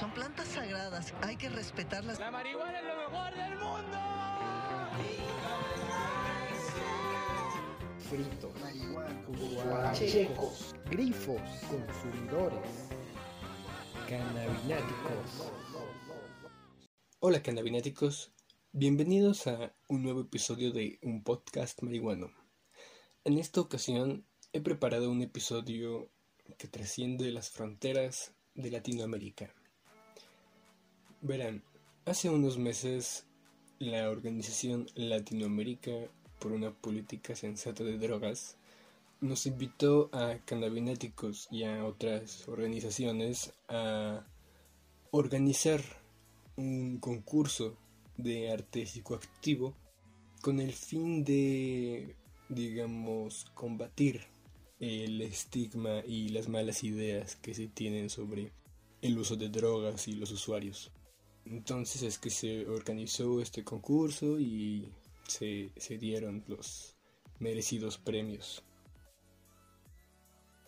Son plantas sagradas, hay que respetarlas. La marihuana es lo mejor del mundo. Fritos, marihuana, checos, grifos, consumidores, cannabináticos. Hola cannabináticos, bienvenidos a un nuevo episodio de un podcast marihuano. En esta ocasión he preparado un episodio que trasciende las fronteras de Latinoamérica. Verán, hace unos meses la organización Latinoamérica por una política sensata de drogas nos invitó a cannabináticos y a otras organizaciones a organizar un concurso de arte psicoactivo con el fin de, digamos, combatir el estigma y las malas ideas que se tienen sobre el uso de drogas y los usuarios. Entonces es que se organizó este concurso y se, se dieron los merecidos premios.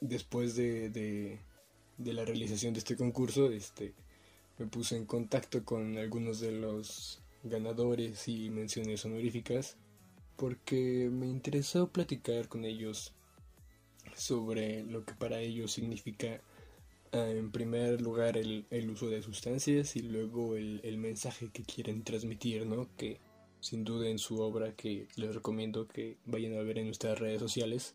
Después de, de, la realización de este concurso, este, me puse en contacto con algunos de los ganadores y menciones honoríficas porque me interesó platicar con ellos sobre lo que para ellos significa en primer lugar el, el, uso de sustancias y luego el, el, mensaje que quieren transmitir, ¿no? Que sin duda en su obra que les recomiendo que vayan a ver en nuestras redes sociales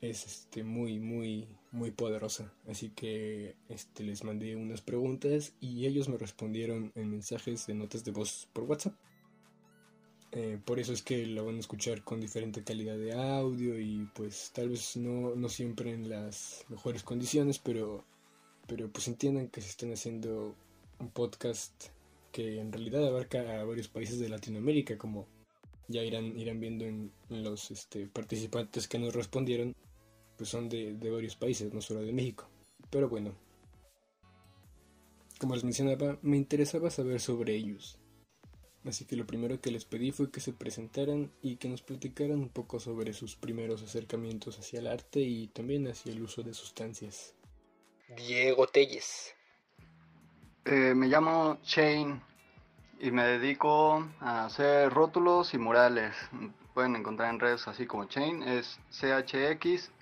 es este muy muy muy poderosa así que este les mandé unas preguntas y ellos me respondieron en mensajes de notas de voz por WhatsApp eh, por eso es que lo van a escuchar con diferente calidad de audio y pues tal vez no, no siempre en las mejores condiciones pero pero pues entiendan que se están haciendo un podcast que en realidad abarca a varios países de Latinoamérica, como ya irán, irán viendo en, los este, participantes que nos respondieron, pues son de, de, varios países, no solo de México. Pero bueno, como les mencionaba, me interesaba saber sobre ellos. Así que lo primero que les pedí fue que se presentaran y que nos platicaran un poco sobre sus primeros acercamientos hacia el arte y también hacia el uso de sustancias. Diego Telles. Eh, me llamo Shane y me dedico a hacer rótulos y murales. Pueden encontrar en redes así como Shane, es C-H-X-E-I-N.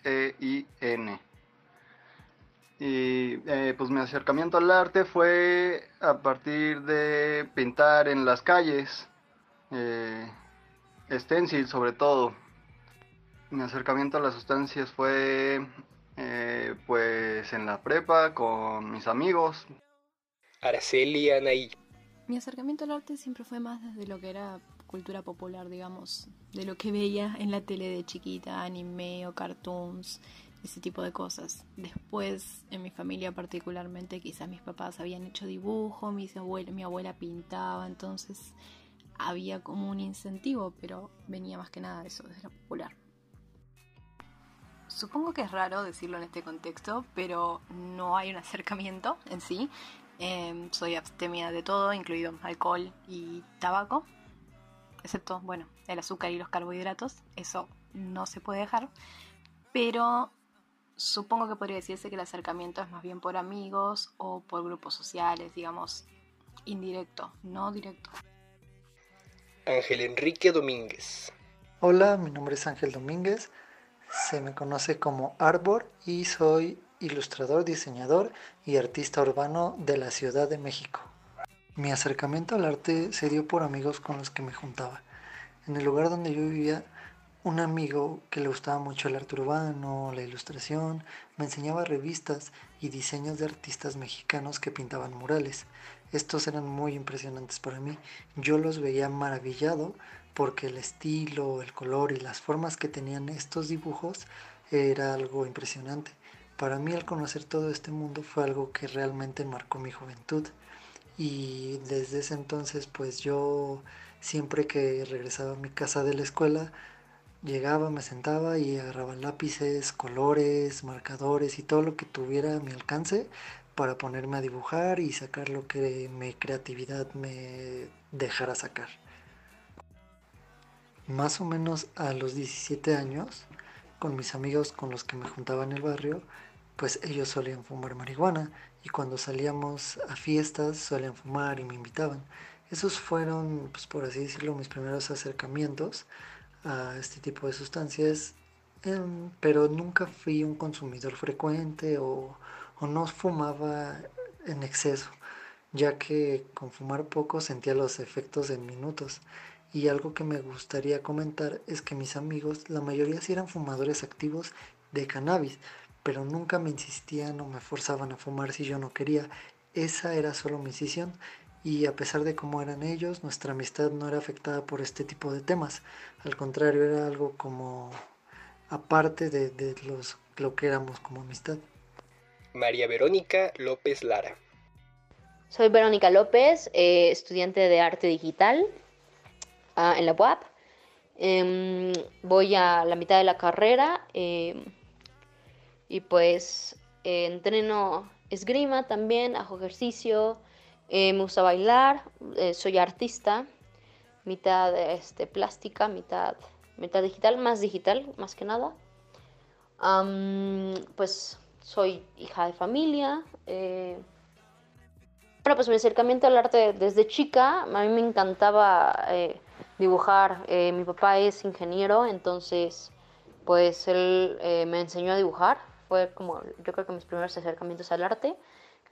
Y eh, pues mi acercamiento al arte fue a partir de pintar en las calles, eh, stencil sobre todo. Mi acercamiento a las sustancias fue eh, pues en la prepa con mis amigos. Araceli Anaí. Mi acercamiento al arte siempre fue más desde lo que era cultura popular, digamos, de lo que veía en la tele de chiquita, anime o cartoons, ese tipo de cosas. Después, en mi familia particularmente, quizás mis papás habían hecho dibujo, mis abuelos, mi abuela pintaba, entonces había como un incentivo, pero venía más que nada de eso, desde lo popular. Supongo que es raro decirlo en este contexto, pero no hay un acercamiento en sí. Eh, soy abstemia de todo, incluido alcohol y tabaco, excepto, bueno, el azúcar y los carbohidratos. Eso no se puede dejar. Pero supongo que podría decirse que el acercamiento es más bien por amigos o por grupos sociales, digamos, indirecto, no directo. Ángel Enrique Domínguez. Hola, mi nombre es Ángel Domínguez. Se me conoce como Arbor y soy ilustrador, diseñador y artista urbano de la Ciudad de México. Mi acercamiento al arte se dio por amigos con los que me juntaba. En el lugar donde yo vivía, un amigo que le gustaba mucho el arte urbano, la ilustración, me enseñaba revistas y diseños de artistas mexicanos que pintaban murales. Estos eran muy impresionantes para mí. Yo los veía maravillado porque el estilo, el color y las formas que tenían estos dibujos era algo impresionante. Para mí al conocer todo este mundo fue algo que realmente marcó mi juventud y desde ese entonces pues yo siempre que regresaba a mi casa de la escuela llegaba, me sentaba y agarraba lápices, colores, marcadores y todo lo que tuviera a mi alcance para ponerme a dibujar y sacar lo que mi creatividad me dejara sacar. Más o menos a los 17 años, con mis amigos con los que me juntaba en el barrio, pues ellos solían fumar marihuana y cuando salíamos a fiestas solían fumar y me invitaban. Esos fueron, pues por así decirlo, mis primeros acercamientos a este tipo de sustancias, em, pero nunca fui un consumidor frecuente o, o no fumaba en exceso, ya que con fumar poco sentía los efectos en minutos. Y algo que me gustaría comentar es que mis amigos, la mayoría sí eran fumadores activos de cannabis, pero nunca me insistían o me forzaban a fumar si yo no quería. Esa era solo mi decisión y a pesar de cómo eran ellos, nuestra amistad no era afectada por este tipo de temas. Al contrario, era algo como aparte de, de los, lo que éramos como amistad. María Verónica López Lara. Soy Verónica López, eh, estudiante de arte digital uh, en la UAP. Eh, voy a la mitad de la carrera eh, y pues entreno esgrima también, hago ejercicio, eh, me gusta bailar, eh, soy artista, mitad este, plástica, mitad, mitad digital, más digital, más que nada. Pues soy hija de familia. Eh... Bueno, pues mi acercamiento al arte desde chica, a mí me encantaba eh, dibujar. Eh, mi papá es ingeniero, entonces pues él me enseñó a dibujar. Fue como yo creo que mis primeros acercamientos al arte.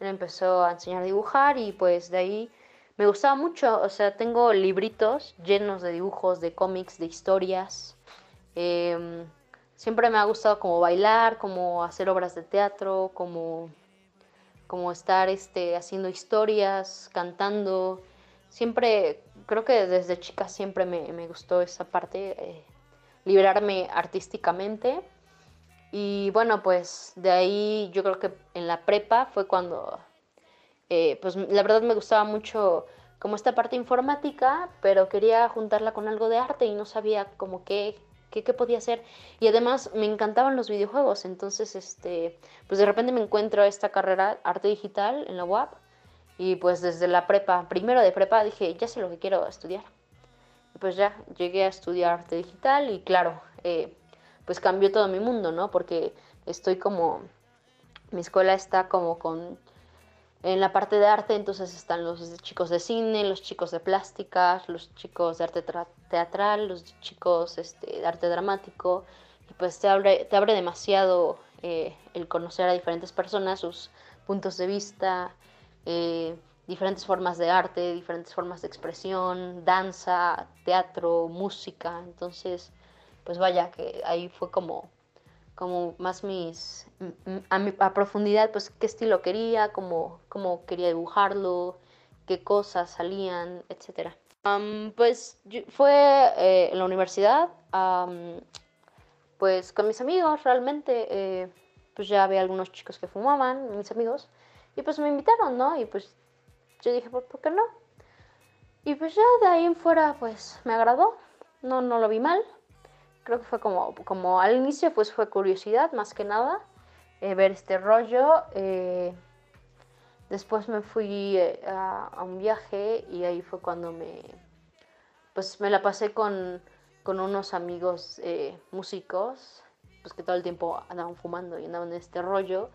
Él empezó a enseñar a dibujar y pues de ahí me gustaba mucho. O sea, tengo libritos llenos de dibujos, de cómics, de historias. Eh, siempre me ha gustado como bailar, como hacer obras de teatro, como, como estar este, haciendo historias, cantando. Siempre, creo que desde chica siempre me, me gustó esa parte, eh, liberarme artísticamente. Y bueno, pues de ahí yo creo que en la prepa fue cuando, eh, pues la verdad me gustaba mucho como esta parte informática, pero quería juntarla con algo de arte y no sabía como qué, qué, qué podía hacer. Y además me encantaban los videojuegos, entonces este, pues de repente me encuentro esta carrera arte digital en la UAP y pues desde la prepa, primero de prepa dije, ya sé lo que quiero estudiar. Y pues ya llegué a estudiar arte digital y claro, eh, pues cambió todo mi mundo, ¿no? Porque estoy como, mi escuela está como con, en la parte de arte, entonces están los chicos de cine, los chicos de plásticas, los chicos de arte teatral, los chicos este, de arte dramático, y pues te abre, te abre demasiado eh, el conocer a diferentes personas, sus puntos de vista, eh, diferentes formas de arte, diferentes formas de expresión, danza, teatro, música, entonces pues vaya, que ahí fue como, como más mis, a, mi, a profundidad, pues qué estilo quería, cómo, cómo quería dibujarlo, qué cosas salían, etc. Pues fue eh, en la universidad, pues con mis amigos realmente, eh, pues ya había algunos chicos que fumaban, mis amigos, y pues me invitaron, ¿no? Y pues yo dije, ¿por, ¿por qué no? Y pues ya de ahí en fuera, pues me agradó, no, no lo vi mal creo que fue como, como al inicio pues fue curiosidad más que nada eh, ver este rollo. Eh, después me fui eh, a, a, un viaje y ahí fue cuando me, pues me la pasé con, con unos amigos eh, músicos, pues que todo el tiempo andaban fumando y andaban en este rollo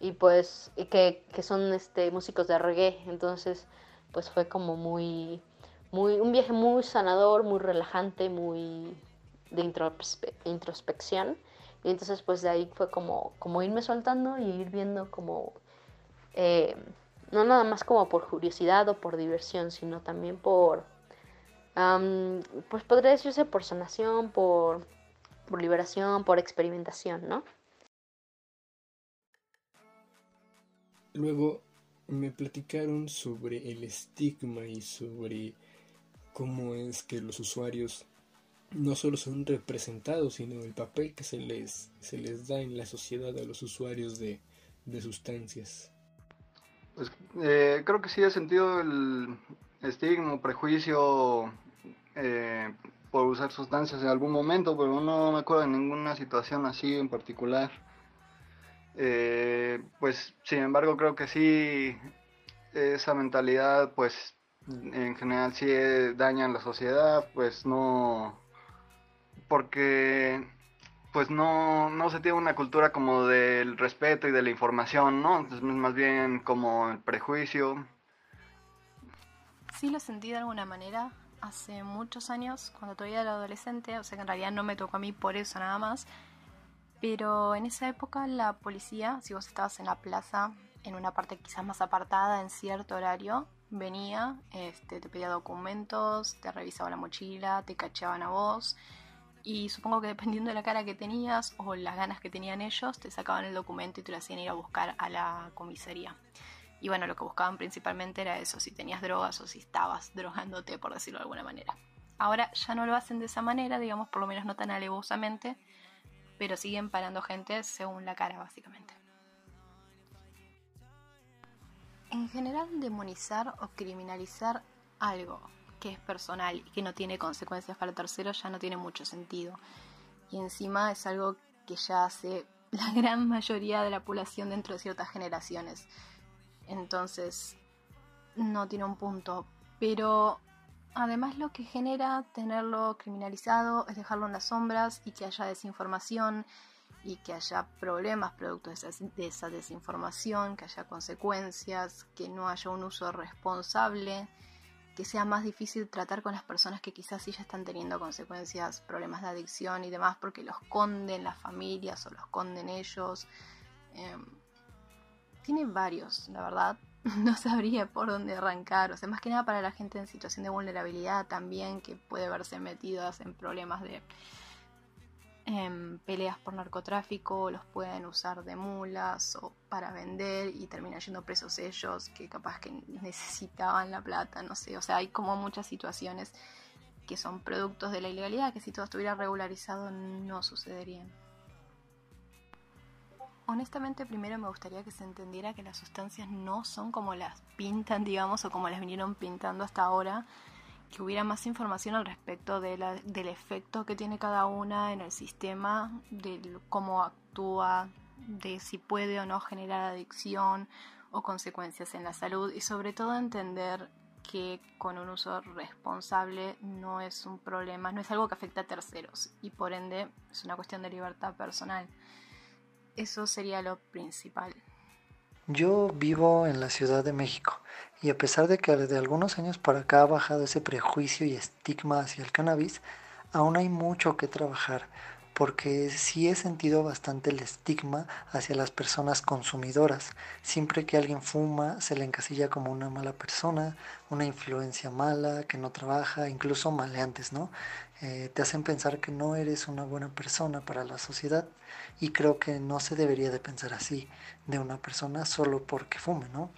y pues y que, que son este, músicos de reggae. Entonces pues fue como muy, muy, un viaje muy sanador, muy relajante, muy de introspección. Y entonces pues de ahí fue como, como irme soltando y ir viendo como, eh, no nada más como por curiosidad o por diversión, sino también por, pues podría decirse por sanación, por, por liberación, por experimentación, ¿no? Luego me platicaron sobre el estigma y sobre cómo es que los usuarios no solo son representados, sino el papel que se les, se les da en la sociedad a los usuarios de, de sustancias. Pues, eh, creo que sí he sentido el estigma, prejuicio eh, por usar sustancias en algún momento, pero no me acuerdo de ninguna situación así en particular. Eh, pues sin embargo creo que sí esa mentalidad pues en general sí daña a la sociedad, pues no porque pues no, no se tiene una cultura como del respeto y de la información, ¿no? Entonces, más bien como el prejuicio. Sí lo sentí de alguna manera hace muchos años, cuando todavía era adolescente, o sea que en realidad no me tocó a mí por eso nada más, pero en esa época la policía, si vos estabas en la plaza, en una parte quizás más apartada, en cierto horario, venía, este, te pedía documentos, te revisaba la mochila, te cacheaban a vos y supongo que dependiendo de la cara que tenías o las ganas que tenían ellos, te sacaban el documento y te lo hacían ir a buscar a la comisaría. Y bueno, lo que buscaban principalmente era eso, si tenías drogas o si estabas drogándote, por decirlo de alguna manera. Ahora ya no lo hacen de esa manera, digamos, por lo menos no tan alevosamente, pero siguen parando gente según la cara, básicamente. En general, demonizar o criminalizar algo que es personal y que no tiene consecuencias para terceros ya no tiene mucho sentido. Y encima es algo que ya hace la gran mayoría de la población dentro de ciertas generaciones. Entonces, no tiene un punto. Pero además lo que genera tenerlo criminalizado es dejarlo en las sombras y que haya desinformación y que haya problemas producto de esa, desinformación, que haya consecuencias, que no haya un uso responsable, que sea más difícil tratar con las personas que quizás sí ya están teniendo consecuencias, problemas de adicción y demás, porque los conden las familias o los conden ellos. Em, tiene varios, la verdad. No sabría por dónde arrancar. O sea, más que nada para la gente en situación de vulnerabilidad también, que puede verse metidas en problemas de en peleas por narcotráfico, los pueden usar de mulas o para vender y terminan yendo presos ellos que capaz que necesitaban la plata, no sé, o sea, hay como muchas situaciones que son productos de la ilegalidad que si todo estuviera regularizado no sucederían. Honestamente, primero me gustaría que se entendiera que las sustancias no son como las pintan, digamos, o como las vinieron pintando hasta ahora, que hubiera más información al respecto de del efecto que tiene cada una en el sistema, de cómo actúa, de si puede o no generar adicción o consecuencias en la salud y sobre todo entender que con un uso responsable no es un problema, no es algo que afecta a terceros y por ende es una cuestión de libertad personal. Eso sería lo principal. Yo vivo en la Ciudad de México y a pesar de que de algunos años para acá ha bajado ese prejuicio y estigma hacia el cannabis, aún hay mucho que trabajar porque sí he sentido bastante el estigma hacia las personas consumidoras. Siempre que alguien fuma se le encasilla como una mala persona, una influencia mala, que no trabaja, incluso maleantes, ¿no? Eh, te hacen pensar que no eres una buena persona para la sociedad y creo que no se debería de pensar así de una persona solo porque fume, ¿no?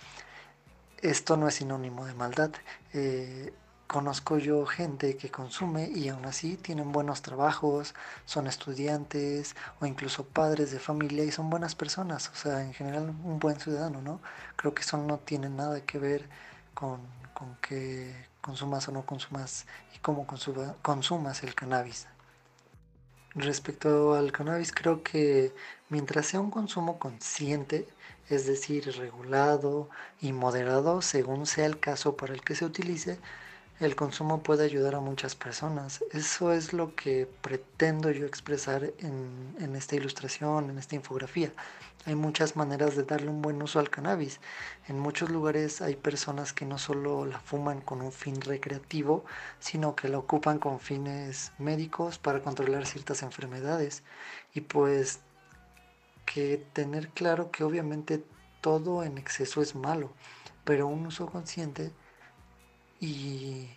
Esto no es sinónimo de maldad. Eh, Conozco yo gente que consume y aún así tienen buenos trabajos, son estudiantes o incluso padres de familia y son buenas personas, o sea, en general un buen ciudadano, ¿no? Creo que eso no tiene nada que ver con, con que consumas o no consumas y cómo consumas el cannabis. Respecto al cannabis, creo que mientras sea un consumo consciente, es decir, regulado y moderado según sea el caso para el que se utilice, el consumo puede ayudar a muchas personas. Eso es lo que pretendo yo expresar en, esta ilustración, en esta infografía. Hay muchas maneras de darle un buen uso al cannabis. En muchos lugares hay personas que no solo la fuman con un fin recreativo, sino que la ocupan con fines médicos para controlar ciertas enfermedades. Y pues que tener claro que obviamente todo en exceso es malo, pero un uso consciente y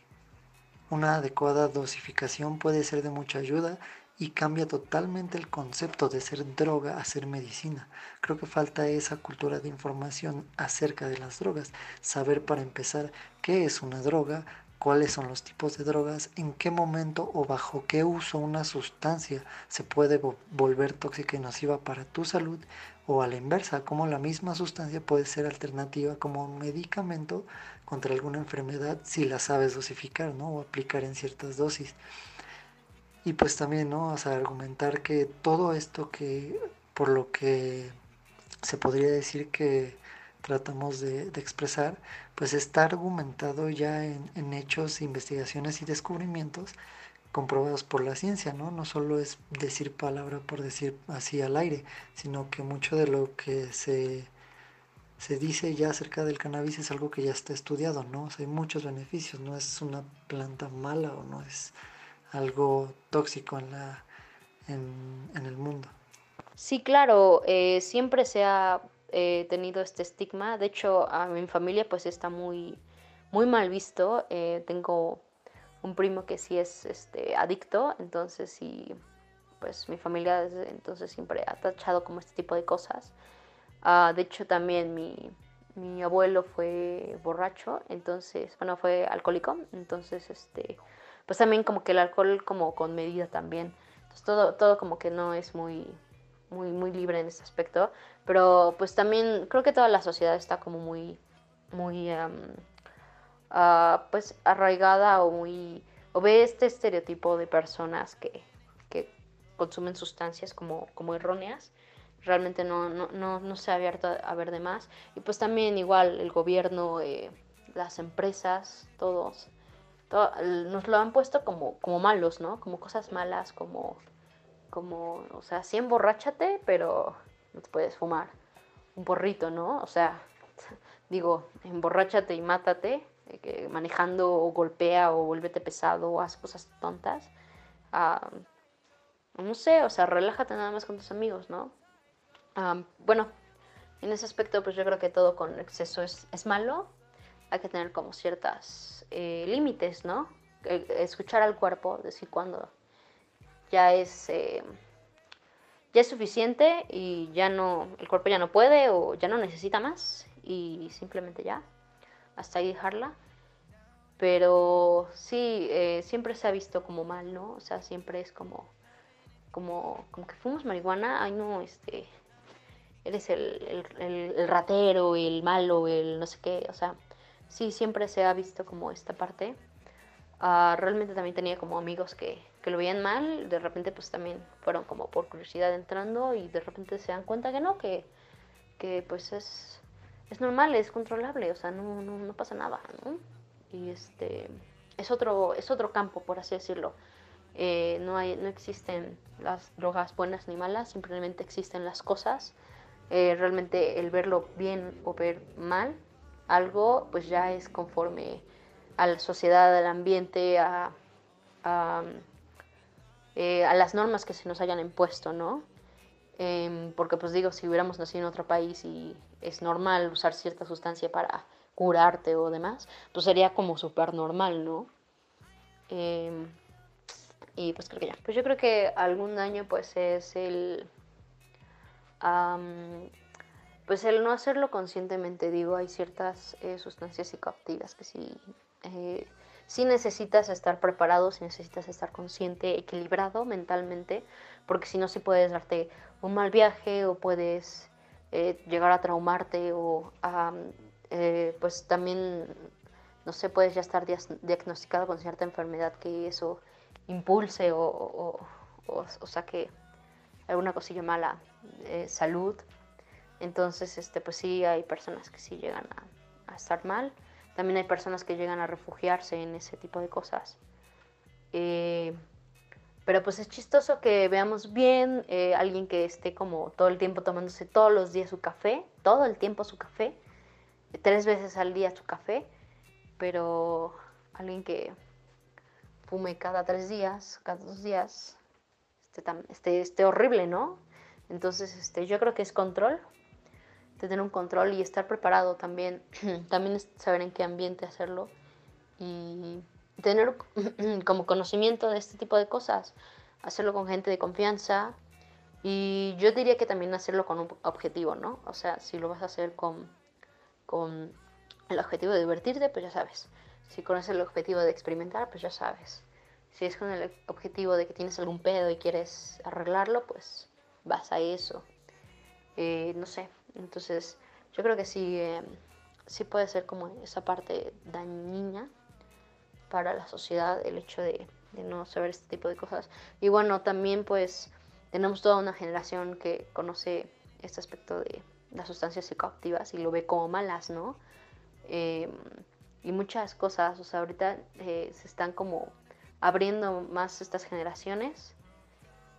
una adecuada dosificación puede ser de mucha ayuda y cambia totalmente el concepto de ser droga a ser medicina. Creo que falta esa cultura de información acerca de las drogas, saber para empezar qué es una droga, cuáles son los tipos de drogas, en qué momento o bajo qué uso una sustancia se puede volver tóxica y nociva para tu salud o a la inversa, cómo la misma sustancia puede ser alternativa como un medicamento contra alguna enfermedad si la sabes dosificar, ¿no? O aplicar en ciertas dosis. Y pues también, ¿no? O sea, argumentar que todo esto que, por lo que se podría decir que tratamos de, expresar, pues está argumentado ya en, en hechos, investigaciones y descubrimientos comprobados por la ciencia, ¿no? No solo es decir palabra por decir así al aire, sino que mucho de lo que se, se dice ya acerca del cannabis es algo que ya está estudiado, ¿no? hay muchos beneficios, no es una planta mala o no es algo tóxico en, la, en, el mundo. Sí, claro, eh, siempre se ha eh, tenido este estigma, de hecho a mi familia pues está muy, muy mal visto, eh, tengo un primo que sí es este, adicto, entonces sí, pues mi familia entonces siempre ha tachado como este tipo de cosas. Ah, de hecho también mi, mi abuelo fue borracho, entonces, bueno, fue alcohólico, entonces, este, pues también como que el alcohol como con medida también. Todo, todo como que no es muy, muy, muy libre en este aspecto, pero pues también creo que toda la sociedad está como muy, muy, Ah, pues arraigada o muy o ve este estereotipo de personas que, que consumen sustancias como, como erróneas realmente no, no, no, no, se ha abierto a ver de más y pues también igual el gobierno eh, las empresas todos nos lo han puesto como, como malos no como cosas malas como como o sea sí emborráchate pero no te puedes fumar un porrito no o sea digo emborráchate y mátate manejando o golpea o vuélvete pesado o hace cosas tontas. Ah, no sé, o sea, relájate nada más con tus amigos, ¿no? Ah, bueno, en ese aspecto pues yo creo que todo con exceso es, es malo. Hay que tener como ciertas eh, límites, ¿no? Eh, escuchar al cuerpo, decir cuando ya es... Eh, ya es suficiente y ya no, el cuerpo ya no puede o ya no necesita más y simplemente ya hasta ahí dejarla. Pero sí, eh, siempre se ha visto como mal, ¿no? O sea, siempre es como, como, como que fuimos marihuana, ay no, este, eres el, el, ratero, el malo, el no sé qué, o sea, sí, siempre se ha visto como esta parte. Ah, realmente también tenía como amigos que, que lo veían mal, de repente pues también fueron como por curiosidad entrando y de repente se dan cuenta que no, que, que pues es, es normal, es controlable, o sea, no, no, no pasa nada, ¿no? Y este, es otro, es otro campo, por así decirlo. Eh, no, hay, no existen las drogas buenas ni malas, simplemente existen las cosas. Eh, realmente el verlo bien o ver mal algo, pues ya es conforme a la sociedad, al ambiente, a, a, eh, a las normas que se nos hayan impuesto, ¿no? Em, porque pues digo, si hubiéramos nacido en otro país y es normal usar cierta sustancia para curarte o demás, pues sería como súper normal, ¿no? Em, y pues creo que ya. Pues yo creo que algún daño pues es el... pues el no hacerlo conscientemente, digo, hay ciertas eh, sustancias psicoactivas que sí, eh, sí necesitas estar preparado, sí necesitas estar consciente, equilibrado mentalmente, porque si no, sí puedes darte un mal viaje o puedes eh, llegar a traumarte o pues también, no sé, puedes ya estar diagnosticado con cierta enfermedad que eso impulse o, o, saque alguna cosilla mala, eh, salud. Entonces, este, pues sí, hay personas que sí llegan a, estar mal. También hay personas que llegan a refugiarse en ese tipo de cosas. Eh, pero pues es chistoso que veamos bien eh, alguien que esté como todo el tiempo tomándose todos los días su café, todo el tiempo su café, tres veces al día su café, pero alguien que fume cada tres días, cada dos días, esté, este, este horrible, ¿no? Entonces, este, yo creo que es control, tener un control y estar preparado también, también saber en qué ambiente hacerlo y tener como conocimiento de este tipo de cosas, hacerlo con gente de confianza y yo diría que también hacerlo con un objetivo, ¿no? O sea, si lo vas a hacer con, con el objetivo de divertirte, pues ya sabes. Si conoces el objetivo de experimentar, pues ya sabes. Si es con el objetivo de que tienes algún pedo y quieres arreglarlo, pues vas a eso. Eh, no sé, entonces yo creo que sí, eh, sí puede ser como esa parte dañina para la sociedad el hecho de, no saber este tipo de cosas. Y bueno, también pues tenemos toda una generación que conoce este aspecto de las sustancias psicoactivas y lo ve como malas, ¿no? Em, y muchas cosas, o sea, ahorita eh, se están como abriendo más estas generaciones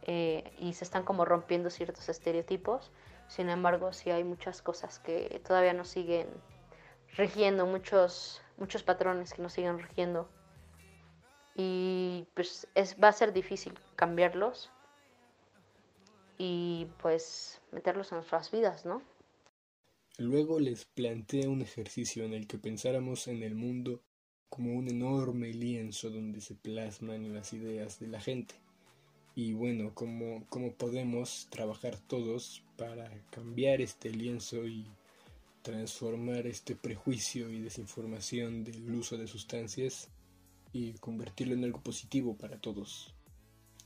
eh, y se están como rompiendo ciertos estereotipos. Sin embargo, sí hay muchas cosas que todavía nos siguen rigiendo, muchos, muchos patrones que nos siguen rigiendo. Y pues es, va a ser difícil cambiarlos y pues meterlos en nuestras vidas, ¿no? Luego les planteé un ejercicio en el que pensáramos en el mundo como un enorme lienzo donde se plasman las ideas de la gente. Y bueno, cómo, podemos trabajar todos para cambiar este lienzo y transformar este prejuicio y desinformación del uso de sustancias y convertirlo en algo positivo para todos.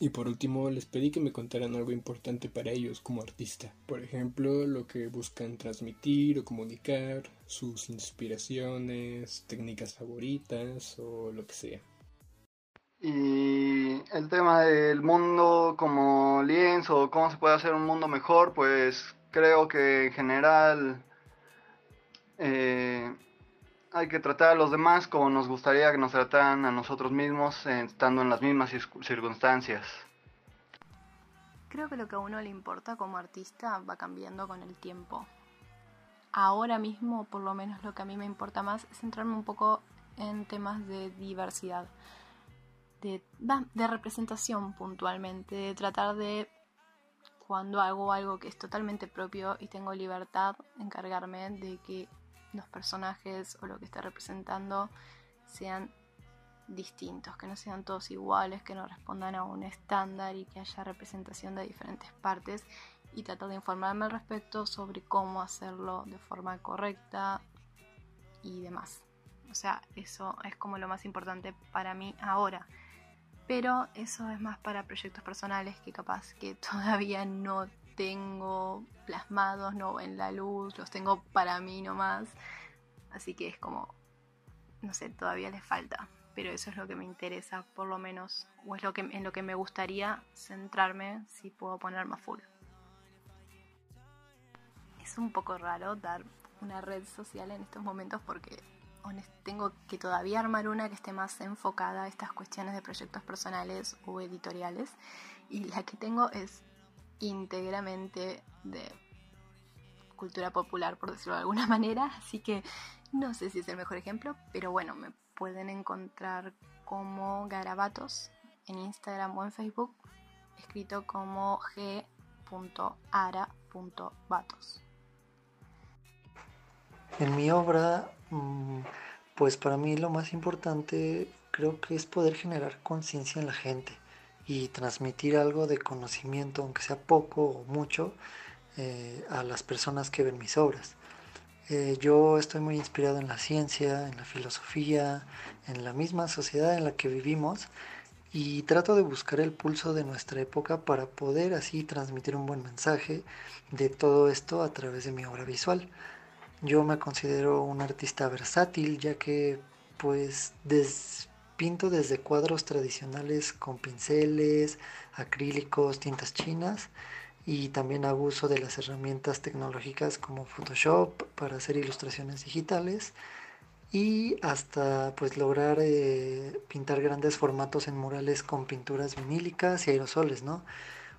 Y por último, les pedí que me contaran algo importante para ellos como artista. Por ejemplo, lo que buscan transmitir o comunicar, sus inspiraciones, técnicas favoritas o lo que sea. Y el tema del mundo como lienzo, cómo se puede hacer un mundo mejor, pues creo que en general eh, hay que tratar a los demás como nos gustaría que nos trataran a nosotros mismos eh, estando en las mismas circunstancias. Creo que lo que a uno le importa como artista va cambiando con el tiempo. Ahora mismo, por lo menos lo que a mí me importa más, es centrarme un poco en temas de diversidad, de, de representación puntualmente, tratar de cuando hago algo que es totalmente propio y tengo libertad, encargarme de que los personajes o lo que está representando sean distintos, que no sean todos iguales, que no respondan a un estándar y que haya representación de diferentes partes y tratar de informarme al respecto sobre cómo hacerlo de forma correcta y demás. O sea, eso es como lo más importante para mí ahora. Pero eso es más para proyectos personales que capaz que todavía no tengo plasmados, no en la luz, los tengo para mí nomás. Así que es como, no sé, todavía les falta. Pero eso es lo que me interesa, por lo menos, o es lo que, en lo que me gustaría centrarme si puedo poner más full. Es un poco raro dar una red social en estos momentos porque tengo que todavía armar una que esté más enfocada a estas cuestiones de proyectos personales o editoriales. Y la que tengo es íntegramente de cultura popular, por decirlo de alguna manera, así que no sé si es el mejor ejemplo, pero bueno, me pueden encontrar como garabatos en Instagram o en Facebook, escrito como g.ara.batos. En mi obra, mm, pues para mí lo más importante creo que es poder generar conciencia en la gente y transmitir algo de conocimiento, aunque sea poco o mucho, eh, a las personas que ven mis obras. Eh, yo estoy muy inspirado en la ciencia, en la filosofía, en la misma sociedad en la que vivimos y trato de buscar el pulso de nuestra época para poder así transmitir un buen mensaje de todo esto a través de mi obra visual. Yo me considero un artista versátil ya que pues des Pinto desde cuadros tradicionales con pinceles, acrílicos, tintas chinas y también hago uso de las herramientas tecnológicas como Photoshop para hacer ilustraciones digitales y hasta pues lograr eh, pintar grandes formatos en murales con pinturas vinílicas y aerosoles, ¿no?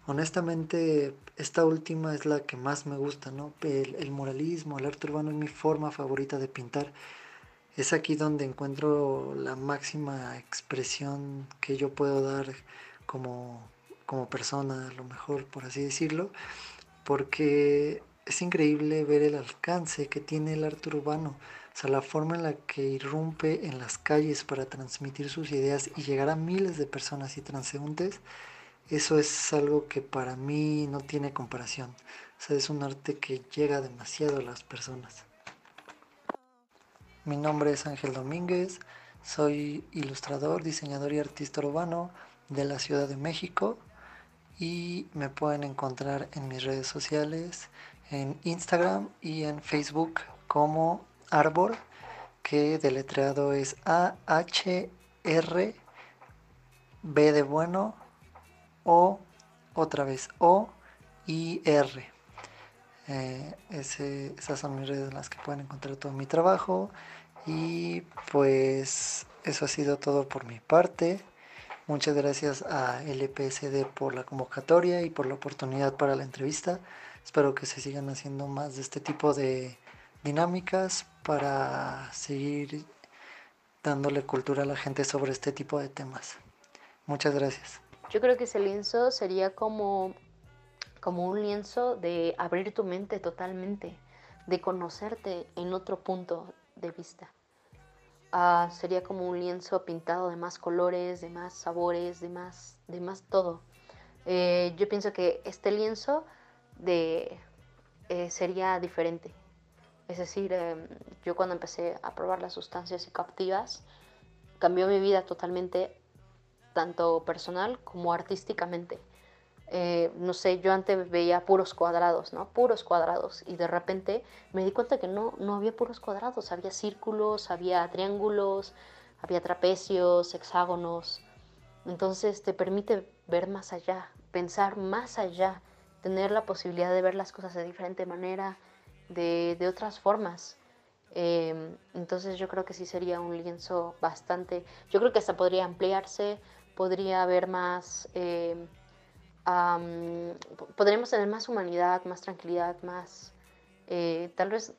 Honestamente, esta última es la que más me gusta, ¿no? El, el muralismo, el arte urbano es mi forma favorita de pintar es aquí donde encuentro la máxima expresión que yo puedo dar como, como persona, a lo mejor por así decirlo, porque es increíble ver el alcance que tiene el arte urbano, o sea, la forma en la que irrumpe en las calles para transmitir sus ideas y llegar a miles de personas y transeúntes, eso es algo que para mí no tiene comparación. O sea, es un arte que llega demasiado a las personas. Mi nombre es Ángel Domínguez, soy ilustrador, diseñador y artista urbano de la Ciudad de México y me pueden encontrar en mis redes sociales, en Instagram y en Facebook como Arbor, que deletreado es A-H-R B de bueno O otra vez O I R. Eh, esas son mis redes en las que pueden encontrar todo mi trabajo. Y pues eso ha sido todo por mi parte. Muchas gracias a LPSD por la convocatoria y por la oportunidad para la entrevista. Espero que se sigan haciendo más de este tipo de dinámicas para seguir dándole cultura a la gente sobre este tipo de temas. Muchas gracias. Yo creo que ese lienzo sería como, como un lienzo de abrir tu mente totalmente, de conocerte en otro punto de vista. Ah, sería como un lienzo pintado de más colores, de más sabores, de más, de más todo. Eh, yo pienso que este lienzo de, eh, sería diferente. Es decir, em, yo cuando empecé a probar las sustancias psicoactivas, cambió mi vida totalmente, tanto personal como artísticamente. Eh, no sé, yo antes veía puros cuadrados, ¿no? Puros cuadrados. Y de repente me di cuenta que no, no había puros cuadrados, había círculos, había triángulos, había trapecios, hexágonos. Entonces te permite ver más allá, pensar más allá, tener la posibilidad de ver las cosas de diferente manera, de, de otras formas. Em, entonces yo creo que sí sería un lienzo bastante, yo creo que hasta podría ampliarse, podría haber más, eh, podríamos tener más humanidad, más tranquilidad, más, eh, tal vez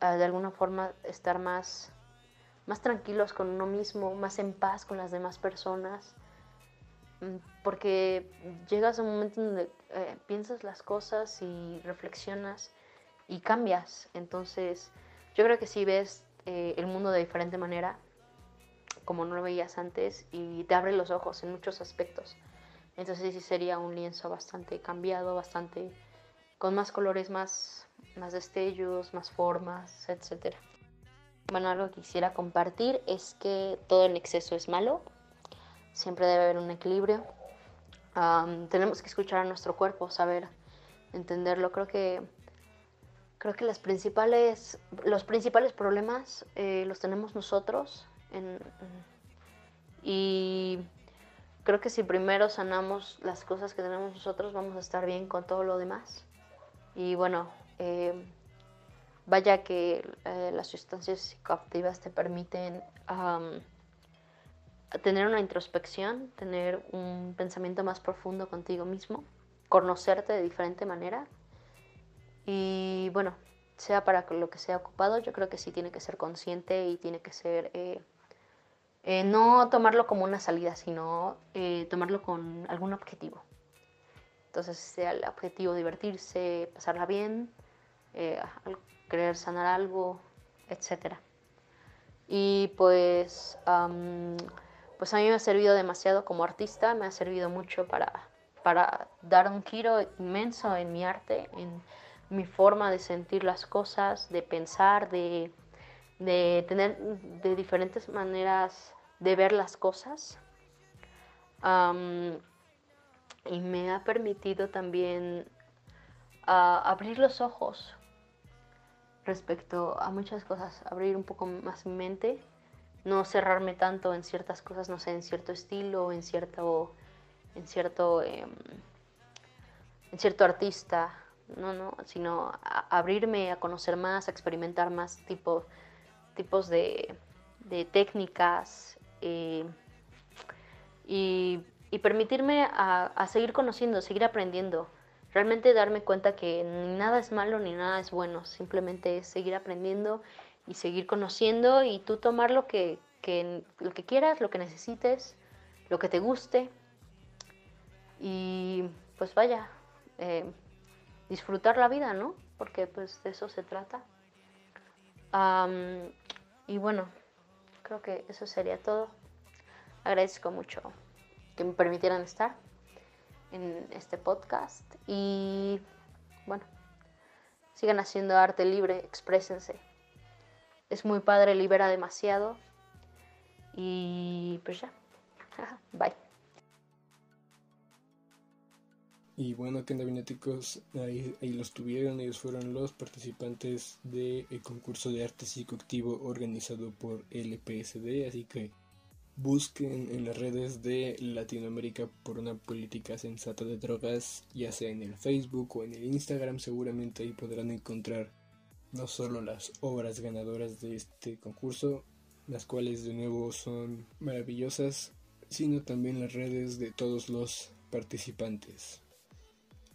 ah, de alguna forma estar más, más tranquilos con uno mismo, más en paz con las demás personas, mm, porque llegas a un momento donde eh, piensas las cosas y reflexionas y cambias. Entonces, yo creo que si ves eh, el mundo de diferente manera, como no lo veías antes, y te abre los ojos en muchos aspectos. Entonces sí sería un lienzo bastante cambiado, bastante con más colores, más, más destellos, más formas, etc. Bueno, algo que quisiera compartir es que todo en exceso es malo. Siempre debe haber un equilibrio. tenemos que escuchar a nuestro cuerpo, saber entenderlo. Creo que Creo que las principales, los principales problemas eh, los tenemos nosotros y creo que si primero sanamos las cosas que tenemos nosotros vamos a estar bien con todo lo demás. Y bueno, eh, vaya que eh, las sustancias psicoactivas te permiten tener una introspección, tener un pensamiento más profundo contigo mismo, conocerte de diferente manera y bueno, sea para lo que sea ocupado, yo creo que sí tiene que ser consciente y tiene que ser, eh, eh, no tomarlo como una salida, sino eh, tomarlo con algún objetivo. Entonces, sea el objetivo divertirse, pasarla bien, querer sanar algo, etc. Y pues, pues a mí me ha servido demasiado como artista, me ha servido mucho para, para dar un giro inmenso en mi arte, en, mi forma de sentir las cosas, de pensar, de, tener de diferentes maneras de ver las cosas. y me ha permitido también abrir los ojos respecto a muchas cosas, abrir un poco más mi mente, no cerrarme tanto en ciertas cosas, no sé, en cierto estilo, en cierto, en cierto, em, en cierto artista, no, no, sino abrirme a conocer más, a experimentar más tipo, tipos de, técnicas eh, y, permitirme a, seguir conociendo, seguir aprendiendo. Realmente darme cuenta que ni nada es malo ni nada es bueno, simplemente es seguir aprendiendo y seguir conociendo y tú tomar lo que, lo que quieras, lo que necesites, lo que te guste y pues vaya. Eh, disfrutar la vida, ¿no? Porque pues de eso se trata. Y bueno, creo que eso sería todo. Agradezco mucho que me permitieran estar en este podcast y bueno, sigan haciendo arte libre, exprésense. Es muy padre, libera demasiado y pues ya, bye. Y bueno, que ahí, ahí los tuvieron, ellos fueron los participantes del concurso de arte psicoactivo organizado por LPSD, así que busquen en las redes de Latinoamérica por una política sensata de drogas, ya sea en el Facebook o en el Instagram, seguramente ahí podrán encontrar no solo las obras ganadoras de este concurso, las cuales de nuevo son maravillosas, sino también las redes de todos los participantes.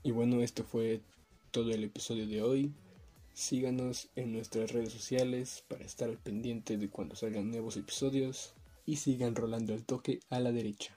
Y bueno, esto fue todo el episodio de hoy. Síganos en nuestras redes sociales para estar al pendiente de cuando salgan nuevos episodios y sigan rolando el toque a la derecha.